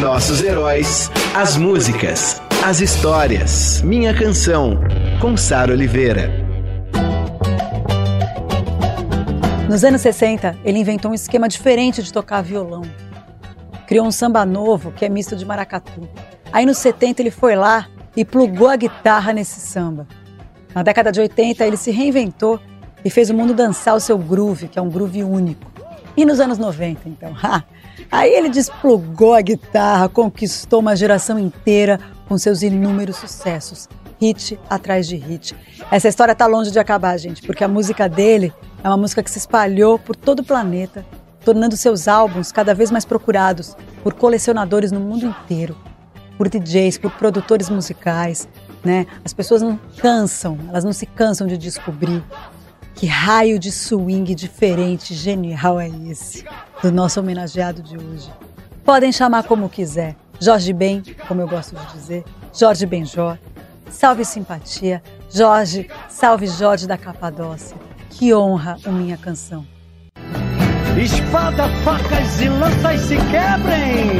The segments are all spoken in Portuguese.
Nossos heróis, as músicas, as histórias. Minha Canção, com Sara Oliveira. Nos anos 60, ele inventou um esquema diferente de tocar violão. Criou um samba novo que é misto de maracatu. Aí nos 70 ele foi lá e plugou a guitarra nesse samba. Na década de 80 ele se reinventou e fez o mundo dançar o seu groove, que é um groove único. E nos anos 90, então? Aí ele desplugou a guitarra, conquistou uma geração inteira com seus inúmeros sucessos, hit atrás de hit. Essa história está longe de acabar, gente, porque a música dele é uma música que se espalhou por todo o planeta, tornando seus álbuns cada vez mais procurados por colecionadores no mundo inteiro, por DJs, por produtores musicais, né? As pessoas não cansam, elas não se cansam de descobrir que raio de swing diferente, genial é esse do nosso homenageado de hoje. Podem chamar como quiser, Jorge Ben, como eu gosto de dizer, Jorge Benjó, salve simpatia, Jorge, salve Jorge da Capadócia. Que honra a minha canção. Espada, facas e lanças se quebrem,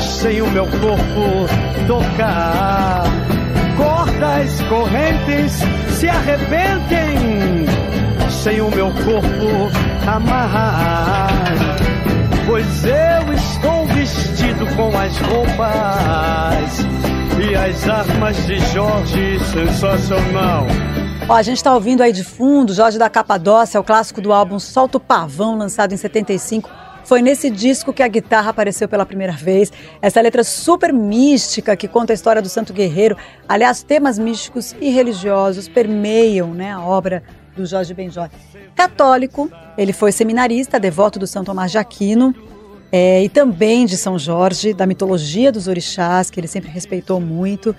sem o meu corpo tocar. Cordas, correntes se arrebentem, sem o meu corpo amarrar. Pois eu estou vestido com as roupas e as armas de Jorge sensacional. Ó, a gente está ouvindo aí de fundo Jorge da Capadócia, o clássico do álbum Solta o Pavão, lançado em 75. Foi nesse disco que a guitarra apareceu pela primeira vez. Essa letra super mística que conta a história do Santo Guerreiro. Aliás, temas místicos e religiosos permeiam né, a obra do Jorge Benjó. Católico, ele foi seminarista, devoto do São Tomás de Aquino é, e também de São Jorge, da mitologia dos orixás, que ele sempre respeitou muito.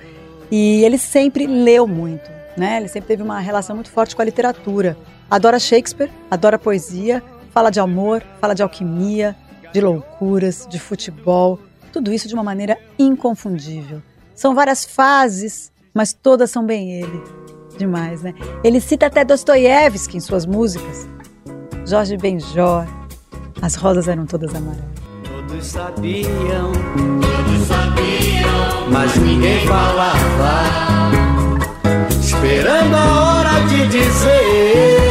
E ele sempre leu muito. Né? Ele sempre teve uma relação muito forte com a literatura. Adora Shakespeare, adora poesia, fala de amor, fala de alquimia, de loucuras, de futebol, tudo isso de uma maneira inconfundível. São várias fases, mas todas são bem ele. Demais, né? Ele cita até Dostoiévski em suas músicas. Jorge Benjor. As rosas eram todas amarelas. Todos sabiam, todos sabiam, mas ninguém falava esperando a hora de dizer,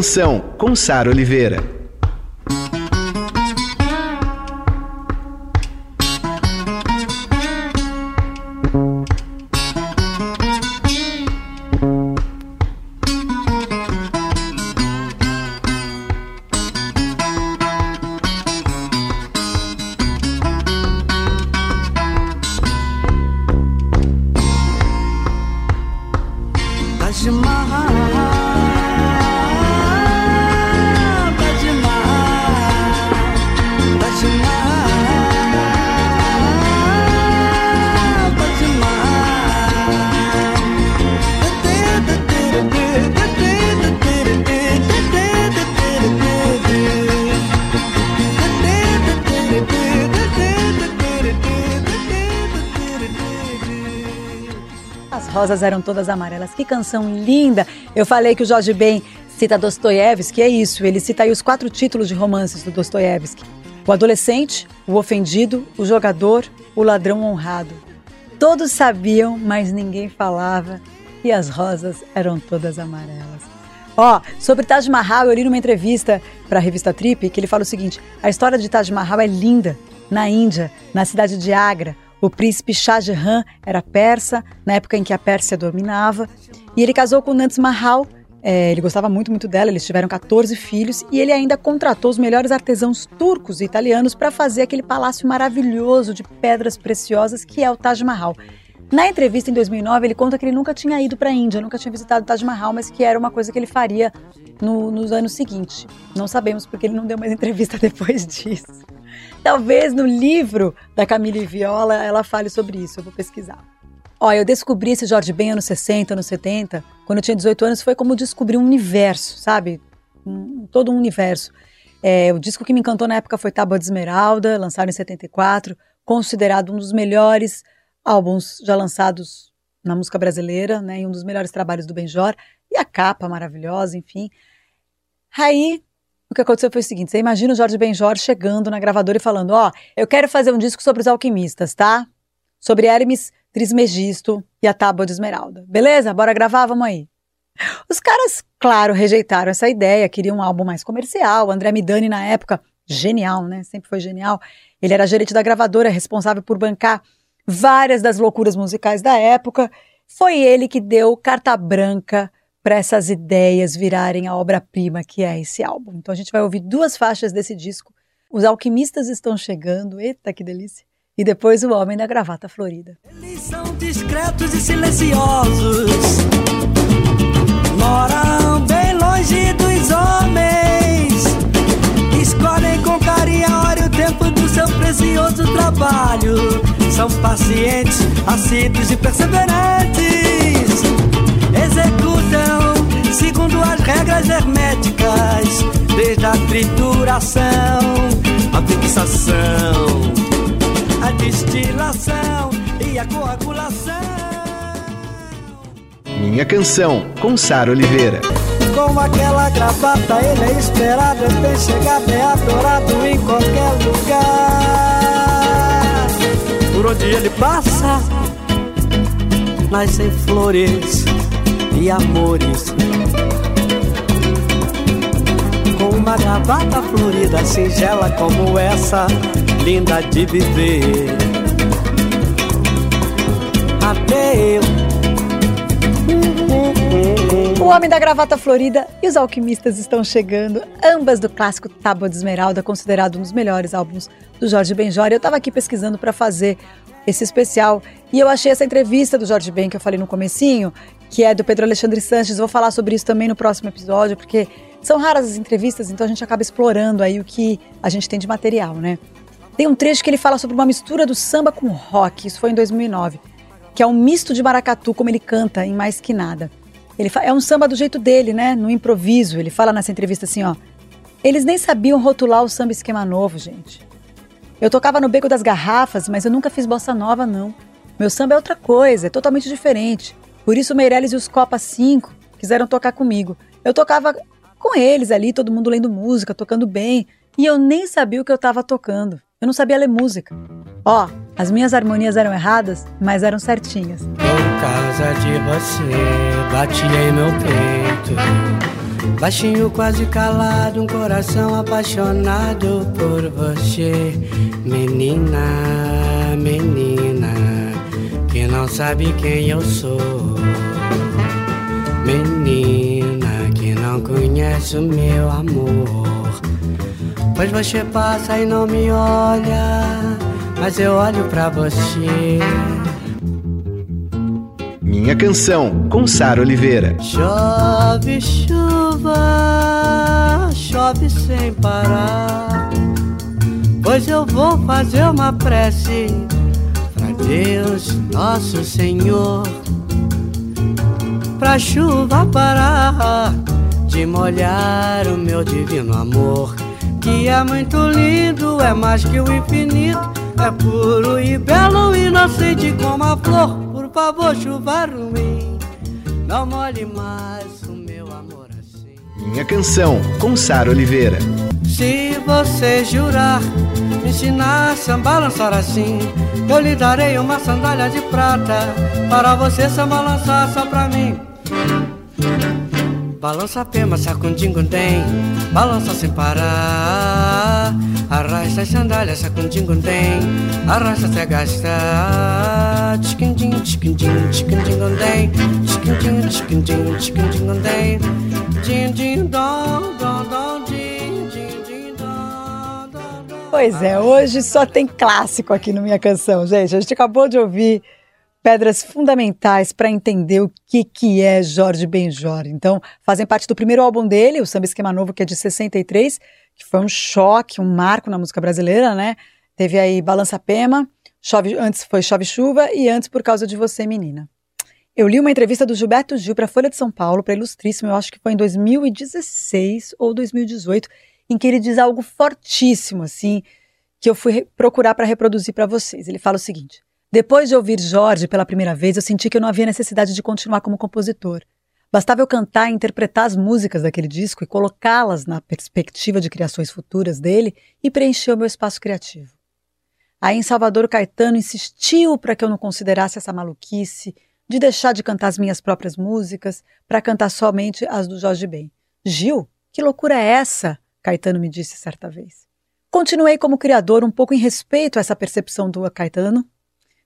Canção, com Sara Oliveira. Rosas eram todas amarelas. Que canção linda! Eu falei que o Jorge Ben cita Dostoiévski, é isso, ele cita aí os quatro títulos de romances do Dostoiévski. O adolescente, o ofendido, o jogador, o ladrão honrado. Todos sabiam, mas ninguém falava, e as rosas eram todas amarelas. Ó, oh, sobre Taj Mahal, eu li numa entrevista para a revista Trip que ele fala o seguinte: a história de Taj Mahal é linda. Na Índia, na cidade de Agra, o príncipe Shah Jahan era persa, na época em que a Pérsia dominava, e ele casou com Nand Mahal, É, ele gostava muito, muito dela. Eles tiveram 14 filhos e ele ainda contratou os melhores artesãos turcos e italianos para fazer aquele palácio maravilhoso de pedras preciosas que é o Taj Mahal. Na entrevista em 2009, ele conta que ele nunca tinha ido para a Índia, nunca tinha visitado o Taj Mahal, mas que era uma coisa que ele faria no, nos anos seguintes. Não sabemos porque ele não deu mais entrevista depois disso. Talvez no livro da Camille Viola ela fale sobre isso, eu vou pesquisar. Olha, eu descobri esse Jorge Ben anos 60, anos 70, quando eu tinha 18 anos, foi como descobrir um universo, sabe? Um, todo um universo. É, o disco que me encantou na época foi Tábua de Esmeralda, lançado em 74, considerado um dos melhores álbuns já lançados na música brasileira, né, e um dos melhores trabalhos do Benjor, e a capa maravilhosa, enfim. Aí, o que aconteceu foi o seguinte, você imagina o Jorge Benjor chegando na gravadora e falando, ó, oh, eu quero fazer um disco sobre os alquimistas, tá? Sobre Hermes Trismegisto e a Tábua de Esmeralda. Beleza? Bora gravar? Vamos aí. Os caras, claro, rejeitaram essa ideia, queriam um álbum mais comercial. O André Midani, na época, genial, né? Sempre foi genial. Ele era gerente da gravadora, responsável por bancar várias das loucuras musicais da época. Foi ele que deu carta branca para essas ideias virarem a obra-prima que é esse álbum. Então a gente vai ouvir duas faixas desse disco. Os alquimistas estão chegando, eita que delícia! E depois o homem da gravata florida. Eles são discretos e silenciosos, moram bem longe dos homens, escolhem com carinho a hora e o tempo do seu precioso trabalho são pacientes, assíduos e perseverantes. Executam segundo as regras herméticas, desde a trituração, a fixação, a destilação e a coagulação. Minha canção, com Sara Oliveira. Com aquela gravata, ele é esperado, é bem chegado, é adorado em qualquer lugar por onde ele passa, nascem flores e amores. Com uma gravata florida, singela como essa, linda de viver. Até eu. O Homem da Gravata Florida e os Alquimistas estão chegando, ambas do clássico Tábua de Esmeralda, considerado um dos melhores álbuns do Jorge Benjor. Eu estava aqui pesquisando para fazer esse especial e eu achei essa entrevista do Jorge Ben que eu falei no comecinho, que é do Pedro Alexandre Sanches. Vou falar sobre isso também no próximo episódio, porque são raras as entrevistas, então a gente acaba explorando aí o que a gente tem de material, né? Tem um trecho que ele fala sobre uma mistura do samba com rock, isso foi em 2009, que é um misto de maracatu, como ele canta em Mais Que Nada. Ele é um samba do jeito dele, né? No improviso. Ele fala nessa entrevista assim, ó. Eles nem sabiam rotular o samba esquema novo, gente. Eu tocava no beco das garrafas, mas eu nunca fiz bossa nova, não. Meu samba é outra coisa, é totalmente diferente. Por isso Meirelles e os Copa 5 quiseram tocar comigo. Eu tocava com eles ali, todo mundo lendo música, tocando bem, e eu nem sabia o que eu estava tocando. Eu não sabia ler música. Ó, as minhas harmonias eram erradas, mas eram certinhas. Por causa de você, bati em meu peito. Baixinho, quase calado, um coração apaixonado por você, menina, menina, sabe quem eu sou. Menina, que não conhece o meu amor. Pois você passa e não me olha, mas eu olho pra você. Minha Canção, com Sara Oliveira. Chove chuva, chove sem parar. Pois eu vou fazer uma prece Deus, nosso Senhor. Pra chuva parar de molhar o meu divino amor. Que é muito lindo, é mais que o infinito. É puro e belo, inocente como a flor por favor, chuva ruim, não molhe mais o meu amor assim. Minha canção, com Sara Oliveira. Se você jurar, me ensinar a balançar assim, eu lhe darei uma sandália de prata, para você se balançar só pra mim. Balança pema, sacundim-gundem, balança sem parar. Arrasta as sandálias, sacundim-gundem, arrasta até gastar. Tchiquindim, tchiquindim, tchiquindim-gundem, tchiquindim, tchiquindim, tchiquindim-gundem. Din, din, dom, dom, dom, Pois é, hoje só tem clássico aqui no Minha Canção, gente. A gente acabou de ouvir pedras fundamentais para entender o que, que é Jorge Benjor. Então, fazem parte do primeiro álbum dele, o Samba Esquema Novo, que é de 63, que foi um choque, um marco na música brasileira, né? Teve aí Balança Pema, Chove, antes foi Chove Chuva e antes Por Causa de Você, Menina. Eu li uma entrevista do Gilberto Gil para a Folha de São Paulo, para Ilustríssimo, eu acho que foi em 2016 ou 2018, em que ele diz algo fortíssimo, assim, que eu fui procurar para reproduzir para vocês. Ele fala o seguinte: Depois de ouvir Jorge pela primeira vez, eu senti que eu não havia necessidade de continuar como compositor. Bastava eu cantar e interpretar as músicas daquele disco e colocá-las na perspectiva de criações futuras dele e preencher o meu espaço criativo. Aí em Salvador, Caetano insistiu para que eu não considerasse essa maluquice de deixar de cantar as minhas próprias músicas para cantar somente as do Jorge Ben. Gil, que loucura é essa? Caetano me disse certa vez. Continuei como criador um pouco em respeito a essa percepção do Caetano,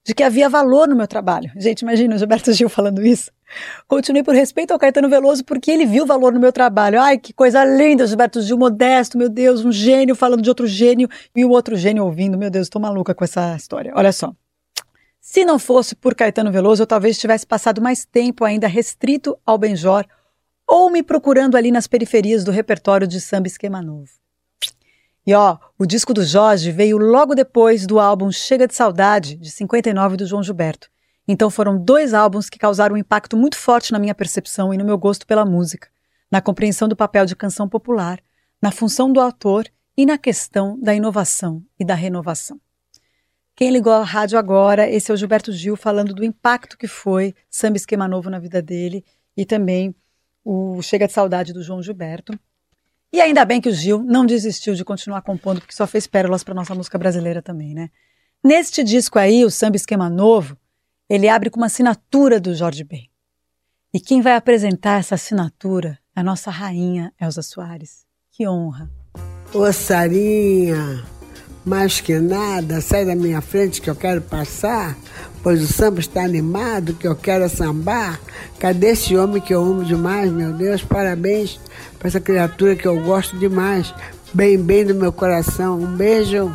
de que havia valor no meu trabalho. Gente, imagina o Gilberto Gil falando isso. Continuei por respeito ao Caetano Veloso porque ele viu valor no meu trabalho. Ai, que coisa linda, Gilberto Gil, modesto, meu Deus, um gênio falando de outro gênio e o outro gênio ouvindo. Meu Deus, estou maluca com essa história. Olha só. Se não fosse por Caetano Veloso, eu talvez tivesse passado mais tempo ainda restrito ao Benjor ou me procurando ali nas periferias do repertório de samba esquema novo. E ó, o disco do Jorge veio logo depois do álbum Chega de Saudade, de 59, do João Gilberto. Então foram dois álbuns que causaram um impacto muito forte na minha percepção e no meu gosto pela música, na compreensão do papel de canção popular, na função do autor e na questão da inovação e da renovação. Quem ligou a rádio agora, esse é o Gilberto Gil falando do impacto que foi Samba Esquema Novo na vida dele e também o Chega de Saudade do João Gilberto. E ainda bem que o Gil não desistiu de continuar compondo, porque só fez pérolas para nossa música brasileira também, né? Neste disco aí, o Samba Esquema Novo, ele abre com uma assinatura do Jorge Ben. E quem vai apresentar essa assinatura é a nossa rainha Elza Soares. Que honra! Ô Sarinha, mais que nada, sai da minha frente que eu quero passar, pois o samba está animado, que eu quero sambar. Cadê esse homem que eu amo demais, meu Deus? Parabéns para essa criatura que eu gosto demais. Bem, bem do meu coração. Um beijo.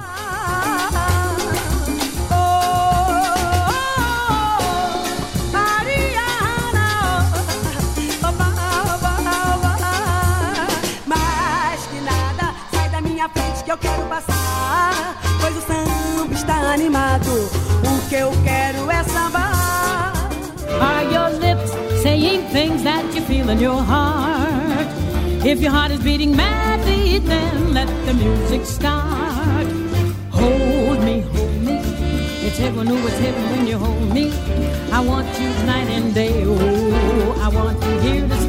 In your heart? If your heart is beating madly, then let the music start. Hold me, hold me. It's heaven, oh, it's heaven when you hold me. I want you night and day. Oh, I want you here to stay.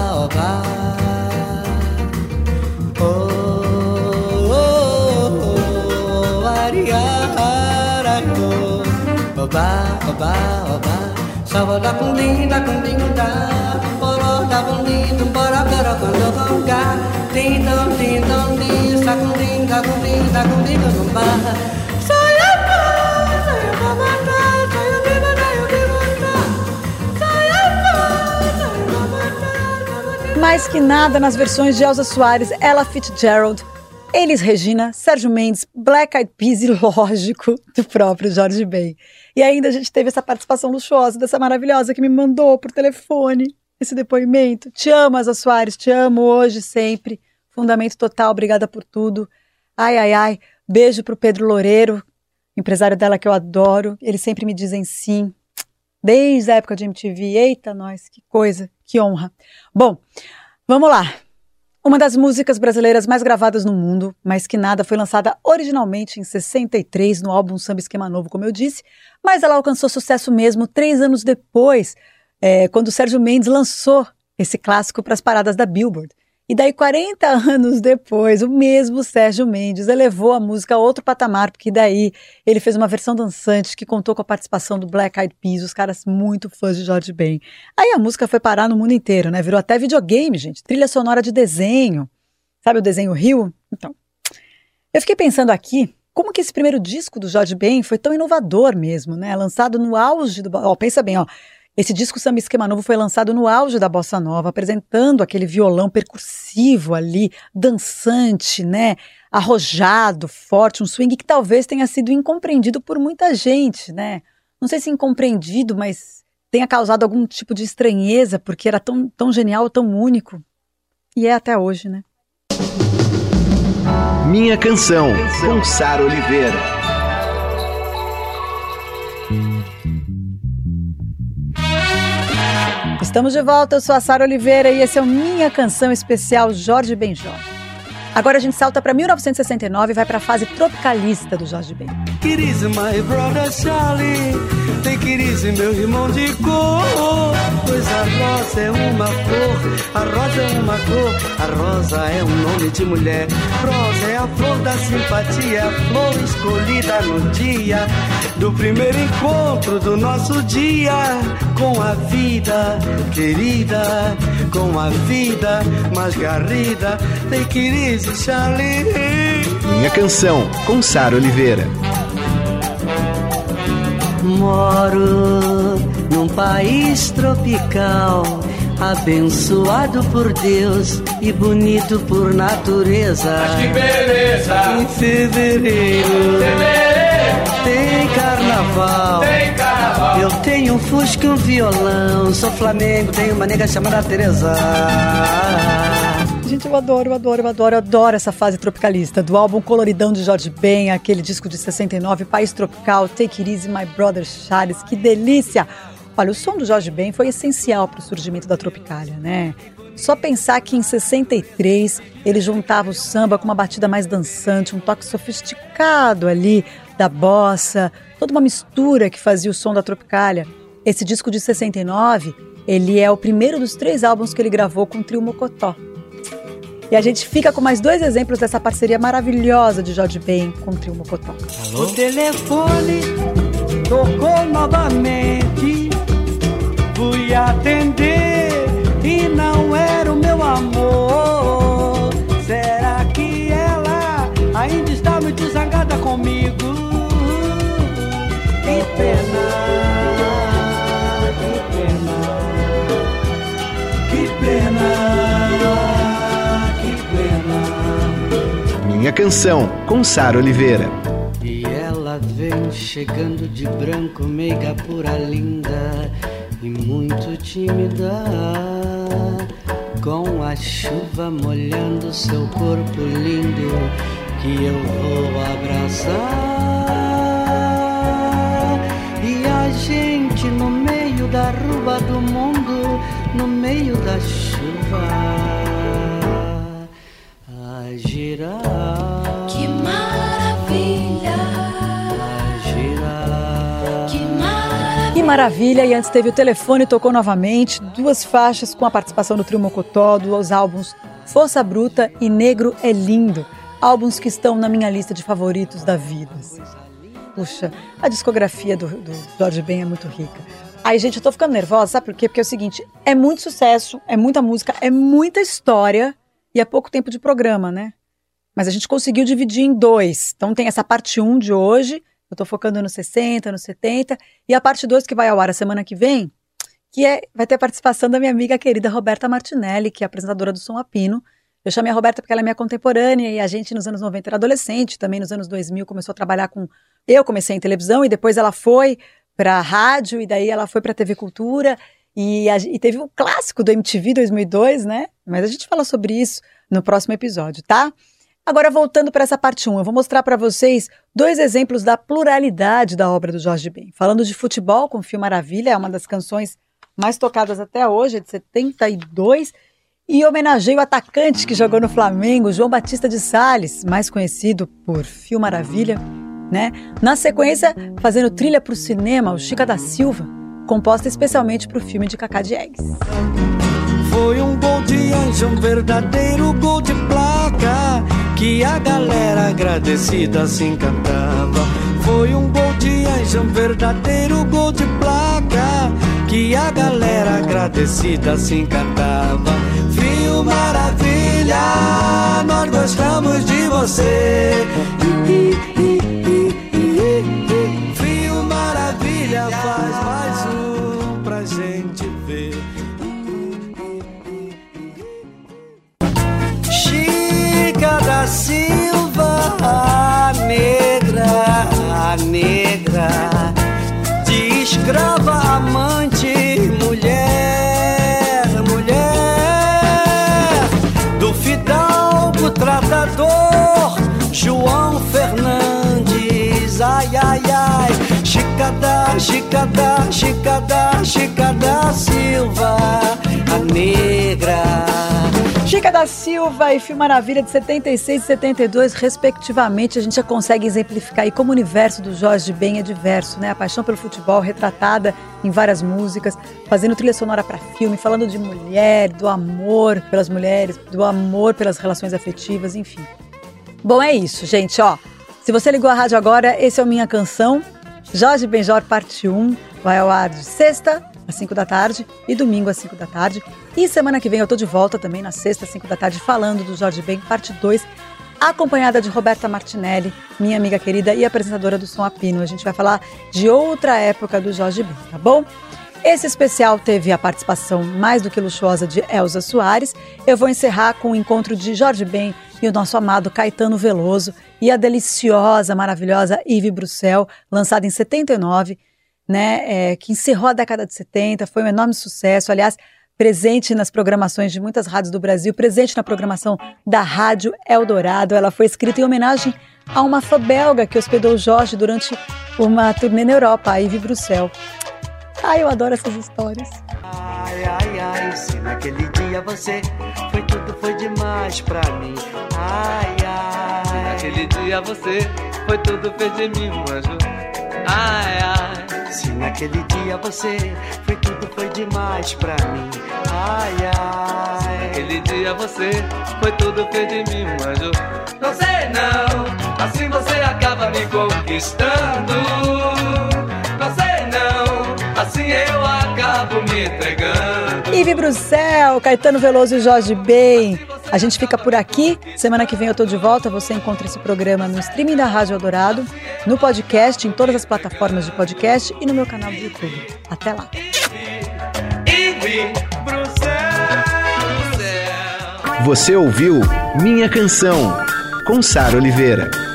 oba, oba, oba. Sava da cundim, da cundim, da, bora da cundim, bora, bora, quando conga. Din, dom, din, dom, din, sa cundim, da cundim, da cundim, da cundim, Saya pa, saya pa, mata, saya viva, saya viva, saya pa, saya pa, mata, Mais que nada nas versões de Elza Soares, Ella Fitzgerald, Elis Regina, Sérgio Mendes, Black Eyed Peas e, lógico, do próprio Jorge Ben. E ainda a gente teve essa participação luxuosa dessa maravilhosa que me mandou por telefone esse depoimento. Te amo, Elza Soares, te amo hoje, sempre. Fundamento total, obrigada por tudo. Ai, ai, ai. Beijo pro Pedro Loureiro, empresário dela que eu adoro. Eles sempre me dizem sim. Desde a época de MTV. Eita, nós, que coisa, que honra. Bom, vamos lá. Uma das músicas brasileiras mais gravadas no mundo, mas que nada, foi lançada originalmente em 63 no álbum Samba Esquema Novo, como eu disse, mas ela alcançou sucesso mesmo três anos depois, é, quando o Sérgio Mendes lançou esse clássico para as paradas da Billboard. E daí, 40 anos depois, o mesmo Sérgio Mendes elevou a música a outro patamar, porque daí ele fez uma versão dançante que contou com a participação do Black Eyed Peas, os caras muito fãs de Jorge Ben. Aí a música foi parar no mundo inteiro, né? Virou até videogame, gente. Trilha sonora de desenho. Sabe o desenho Rio? Então. Eu fiquei pensando aqui, como que esse primeiro disco do Jorge Ben foi tão inovador mesmo, né? Lançado no auge do... Ó, pensa bem, ó. Esse disco Samba Esquema Novo foi lançado no auge da bossa nova, apresentando aquele violão percursivo ali, dançante, né? Arrojado, forte, um swing que talvez tenha sido incompreendido por muita gente, né? Não sei se incompreendido, mas tenha causado algum tipo de estranheza, porque era tão, tão genial, tão único. E é até hoje, né? Minha canção, com Oliveira. Estamos de volta, eu sou a Sara Oliveira e esse é o Minha Canção Especial Jorge Benjó. Agora a gente salta para 1969 e vai para a fase tropicalista do Jorge Ben. It is my brother Charlie, take it easy, meu irmão de cor. Pois a rosa é uma cor, a rosa é uma cor, a rosa é um nome de mulher. Rosa é a flor da simpatia, a flor escolhida no dia do primeiro encontro do nosso dia com a vida querida, com a vida mais garrida. It easy, Charlie. Minha canção, com Sara Oliveira. Moro num país tropical, abençoado por Deus e bonito por natureza. Mas que beleza! Em fevereiro tem carnaval. Tem carnaval. Eu tenho um fusca e um violão. Sou Flamengo, tenho uma nega chamada Teresa. Gente, eu adoro, eu adoro, eu adoro, eu adoro essa fase tropicalista. Do álbum Coloridão de Jorge Ben, aquele disco de 69, País Tropical, Take It Easy, My Brother Charles, que delícia! Olha, o som do Jorge Ben foi essencial para o surgimento da Tropicália, né? Só pensar que em 63 ele juntava o samba com uma batida mais dançante, um toque sofisticado ali da bossa, toda uma mistura que fazia o som da Tropicália. Esse disco de 69, ele é o primeiro dos três álbuns que ele gravou com o trio Mocotó. E a gente fica com mais dois exemplos dessa parceria maravilhosa de Jorge Ben com o trio Mocotó. O telefone tocou Minha canção, com Sara Oliveira. E ela vem chegando de branco, meiga pura linda e muito tímida, com a chuva molhando seu corpo lindo que eu vou abraçar. Rua do mundo, no meio da chuva, a girar. Que maravilha! A girar. Que maravilha! Que maravilha! E antes teve o telefone, tocou novamente, duas faixas com a participação do Trio Mocotó, dos álbuns Força Bruta e Negro é Lindo, álbuns que estão na minha lista de favoritos da vida. Puxa, a discografia do, do Jorge Ben é muito rica. Aí, gente, eu tô ficando nervosa, sabe por quê? Porque é o seguinte, é muito sucesso, é muita música, é muita história e é pouco tempo de programa, né? Mas a gente conseguiu dividir em dois. Então tem essa parte 1 de hoje, eu tô focando nos 60, nos 70, e a parte 2 que vai ao ar a semana que vem, que é, vai ter a participação da minha amiga querida Roberta Martinelli, que é apresentadora do Som Apino. Eu chamei a Roberta porque ela é minha contemporânea e a gente nos anos 90 era adolescente, também nos anos 2000 começou a trabalhar com... Eu comecei em televisão e depois ela foi para rádio e daí ela foi para TV Cultura e, a- e teve um clássico do MTV 2002, né? Mas a gente fala sobre isso no próximo episódio, tá? Agora, voltando para essa parte 1, eu vou mostrar para vocês dois exemplos da pluralidade da obra do Jorge Ben. Falando de futebol, com o Fio Maravilha, é uma das canções mais tocadas até hoje, é de 72, e homenageia o atacante que jogou no Flamengo, João Batista de Sales, mais conhecido por Fio Maravilha, né? Na sequência, fazendo trilha para o cinema, o Chica da Silva, composta especialmente para o filme de Cacá Diegues. Foi um gol de anjo, um verdadeiro gol de placa que a galera agradecida se encantava. Foi um gol de anjo, um verdadeiro gol de placa que a galera agradecida se encantava. Fio maravilha, nós gostamos de você. Fio Silva, a negra, a negra, de escrava amante, mulher, mulher, do fidalgo tratador, João Fernandes, ai, ai, ai, Chica da, Chica da, Chica da, Chica da Silva. Silva e Fio Maravilha de 76 e 72, respectivamente, a gente já consegue exemplificar aí como o universo do Jorge Ben é diverso, né? A paixão pelo futebol retratada em várias músicas, fazendo trilha sonora para filme, falando de mulher, do amor pelas mulheres, do amor pelas relações afetivas, enfim. Bom, é isso, gente, ó. Se você ligou a rádio agora, esse é o Minha Canção, Jorge Benjor Parte 1, vai ao ar de sexta às 5 da tarde e domingo às 5 da tarde. E semana que vem eu tô de volta também na sexta às 5 da tarde falando do Jorge Ben Parte 2, acompanhada de Roberta Martinelli, minha amiga querida e apresentadora do Som Apino. A gente vai falar de outra época do Jorge Ben, tá bom? Esse especial teve a participação mais do que luxuosa de Elza Soares. Eu vou encerrar com o encontro de Jorge Ben e o nosso amado Caetano Veloso e a deliciosa, maravilhosa Yves Bruxel, lançada em 79, né, é, que encerrou a década de 70, foi um enorme sucesso. Aliás, presente nas programações de muitas rádios do Brasil, presente na programação da Rádio Eldorado. Ela foi escrita em homenagem a uma fã belga que hospedou Jorge durante uma turnê na Europa, a Yves Bruxel. Ai, eu adoro essas histórias. Ai, ai, ai, se naquele dia você foi tudo, foi demais pra mim. Ai, ai, Naquele dia você foi tudo, fez de mim um anjo. Ai, ai. Se naquele dia você foi tudo, foi demais pra mim. Ai, ai, Naquele dia você foi tudo, fez de mim um anjo. Não sei não, assim você acaba me conquistando. Não sei não, assim eu acabo me entregando. Yves Bruxel, Caetano Veloso e Jorge Ben. A gente fica por aqui. Semana que vem eu tô de volta. Você encontra esse programa no streaming da Rádio Eldorado, no podcast, em todas as plataformas de podcast e no meu canal do YouTube. Até lá. Você ouviu Minha Canção, com Sara Oliveira.